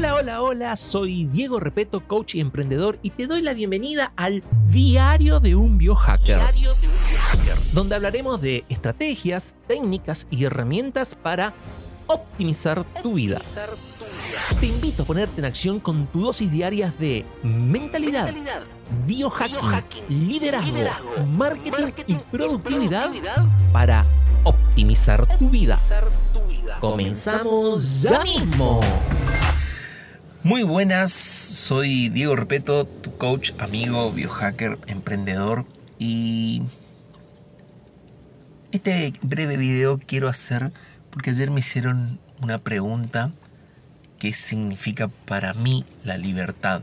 Hola, hola, hola, soy Diego Repeto, coach y emprendedor, y te doy la bienvenida al Diario de un Biohacker. Diario de un Biohacker. Donde hablaremos de estrategias, técnicas y herramientas para optimizar tu vida. Te invito a ponerte en acción con tu dosis diarias de mentalidad, biohacking, liderazgo, marketing, y productividad para optimizar tu vida. Comenzamos ya mismo. Muy buenas, soy Diego Repeto, tu coach, amigo, biohacker, emprendedor y este breve video quiero hacer porque ayer me hicieron una pregunta qué significa para mí la libertad,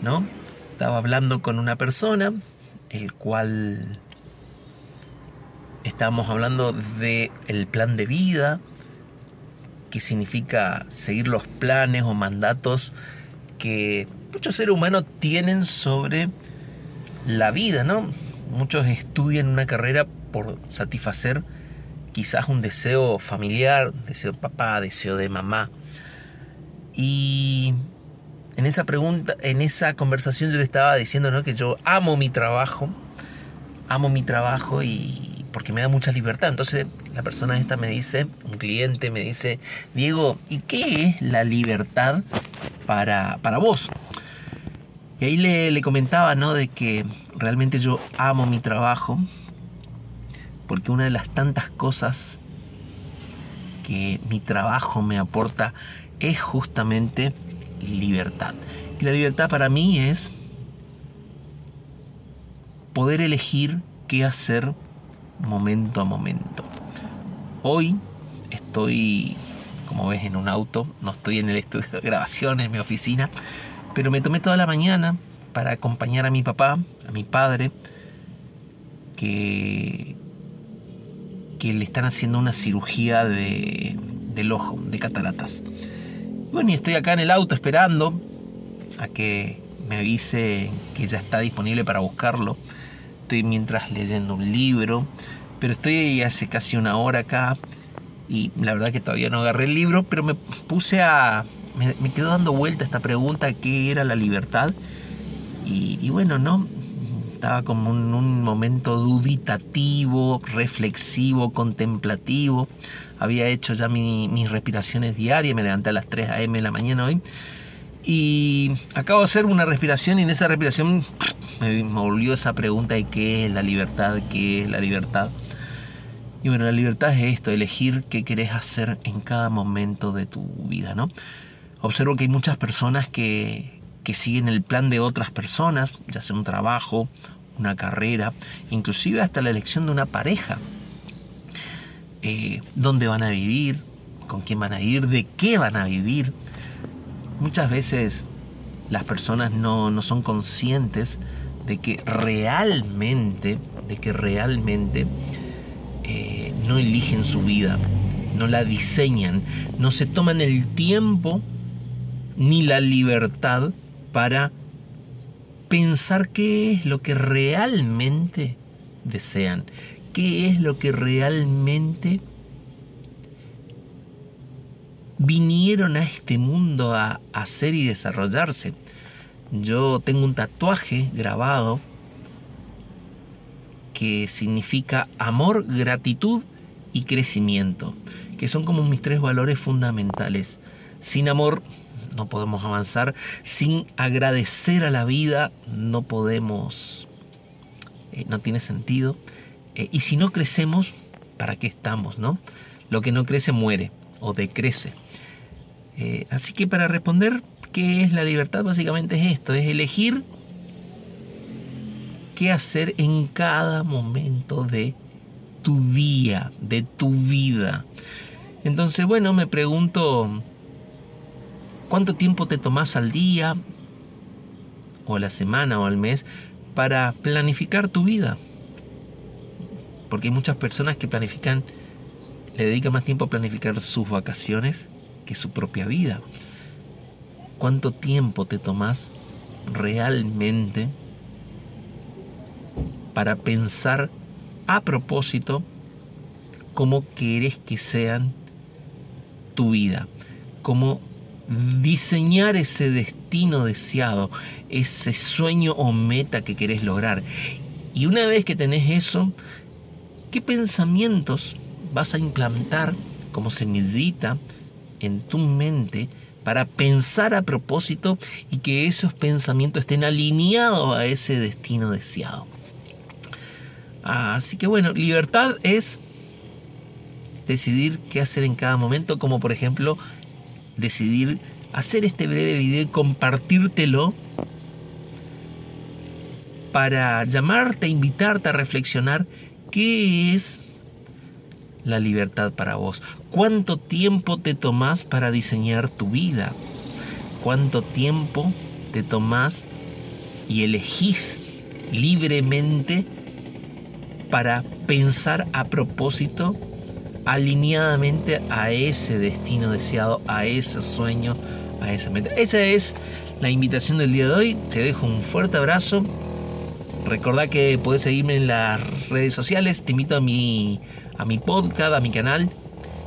¿no? Estaba hablando con una persona el cual estábamos hablando de el plan de vida, que significa seguir los planes o mandatos que muchos seres humanos tienen sobre la vida, ¿no? Muchos estudian una carrera por satisfacer quizás un deseo familiar, deseo de papá, deseo de mamá. Y en esa pregunta, en esa conversación yo le estaba diciendo ¿no? que yo amo mi trabajo, amo mi trabajo y porque me da mucha libertad. Entonces la persona esta me dice, un cliente me dice, Diego, ¿y qué es la libertad para, para vos? Y ahí le, le comentaba, ¿no? De que realmente yo amo mi trabajo, porque una de las tantas cosas que mi trabajo me aporta es justamente libertad. Y la libertad para mí es poder elegir qué hacer momento a momento. Hoy estoy, como ves, en un auto, no estoy en el estudio de grabación, en mi oficina, pero me tomé toda la mañana para acompañar a mi papá, a mi padre, que, que le están haciendo una cirugía de, del ojo, de cataratas. Bueno, y estoy acá en el auto esperando a que me avise que ya está disponible para buscarlo estoy mientras leyendo un libro, pero estoy hace casi una hora acá y la verdad que todavía no agarré el libro, pero me puse a... me, quedó dando vuelta esta pregunta, ¿qué era la libertad? Y, bueno, ¿no? Estaba como en un momento duditativo, reflexivo, contemplativo. Había hecho ya mis respiraciones diarias, me levanté a las 3 a.m. de la mañana hoy. Y acabo de hacer una respiración y en esa respiración me, volvió esa pregunta de qué es la libertad, qué es la libertad. Y bueno, la libertad es esto, elegir qué querés hacer en cada momento de tu vida, ¿no? Observo que hay muchas personas que, que siguen el plan de otras personas, ya sea un trabajo, una carrera, inclusive hasta la elección de una pareja. Eh, ¿Dónde van a vivir? ¿Con quién van a ir? ¿De qué van a vivir? Muchas veces las personas no, no son conscientes de que realmente, de que realmente eh, no eligen su vida, no la diseñan, no se toman el tiempo ni la libertad para pensar qué es lo que realmente desean, qué es lo que realmente vinieron a este mundo a hacer y desarrollarse. Yo tengo un tatuaje grabado que significa amor, gratitud y crecimiento, que son como mis tres valores fundamentales. Sin amor no podemos avanzar, sin agradecer a la vida no podemos, eh, no tiene sentido. Eh, y si no crecemos, ¿para qué estamos? No? Lo que no crece muere o decrece. Eh, así que para responder ¿Qué es la libertad? Básicamente es esto, es elegir qué hacer en cada momento de tu día, de tu vida. Entonces, bueno, me pregunto, ¿cuánto tiempo te tomas al día, o a la semana, o al mes, para planificar tu vida? Porque hay muchas personas que planifican, le dedican más tiempo a planificar sus vacaciones que su propia vida cuánto tiempo te tomas realmente para pensar a propósito cómo quieres que sean tu vida, cómo diseñar ese destino deseado, ese sueño o meta que querés lograr. Y una vez que tenés eso, ¿qué pensamientos vas a implantar como semillita en tu mente para pensar a propósito y que esos pensamientos estén alineados a ese destino deseado? Así que bueno, libertad es decidir qué hacer en cada momento, como por ejemplo decidir hacer este breve video y compartírtelo para llamarte, invitarte a reflexionar qué es la libertad para vos. ¿Cuánto tiempo te tomás para diseñar tu vida? ¿Cuánto tiempo te tomás y elegís libremente para pensar a propósito alineadamente a ese destino deseado, a ese sueño, a esa meta. Esa es la invitación del día de hoy. Te dejo un fuerte abrazo. Recordá que puedes seguirme en las redes sociales. Te invito a mi, a mi podcast, a mi canal,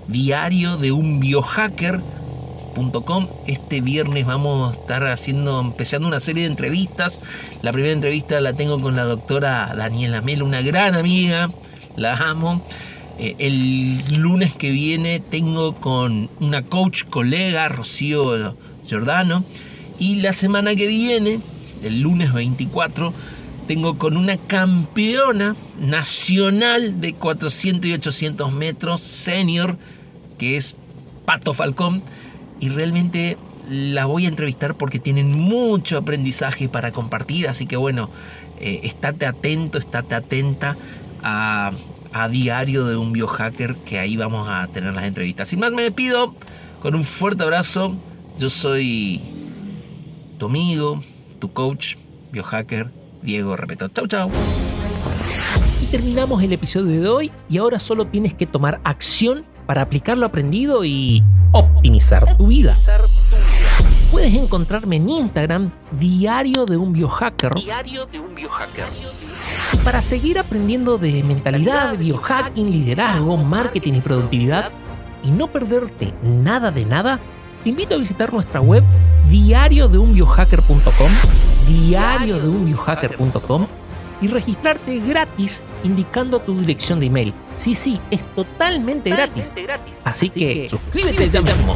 Diario de un Biohacker.com. Este viernes vamos a estar haciendo, empezando una serie de entrevistas. La primera entrevista la tengo con la doctora Daniela Mel, una gran amiga. La amo. Eh, el lunes que viene tengo con una coach colega, Rocío Giordano. Y la semana que viene, el lunes 24, tengo con una campeona nacional de 400 y 800 metros, senior, que es Pato Falcón. Y realmente la voy a entrevistar porque tienen mucho aprendizaje para compartir. Así que bueno, eh, estate atento, estate atenta a a diario de un biohacker que ahí vamos a tener las entrevistas. Sin más me despido con un fuerte abrazo. Yo soy tu amigo, tu coach, biohacker, Diego Repeto. Chau, chau. Y terminamos el episodio de hoy y ahora solo tienes que tomar acción para aplicar lo aprendido y optimizar tu vida. Puedes encontrarme en Instagram, Diario de un Biohacker. Diario de un Biohacker para seguir aprendiendo de mentalidad, biohacking, liderazgo, marketing y productividad y no perderte nada de nada, te invito a visitar nuestra web diariodeunbiohacker.com, diariodeunbiohacker.com y registrarte gratis indicando tu dirección de email. Sí, sí, es totalmente gratis. Así que suscríbete ya mismo.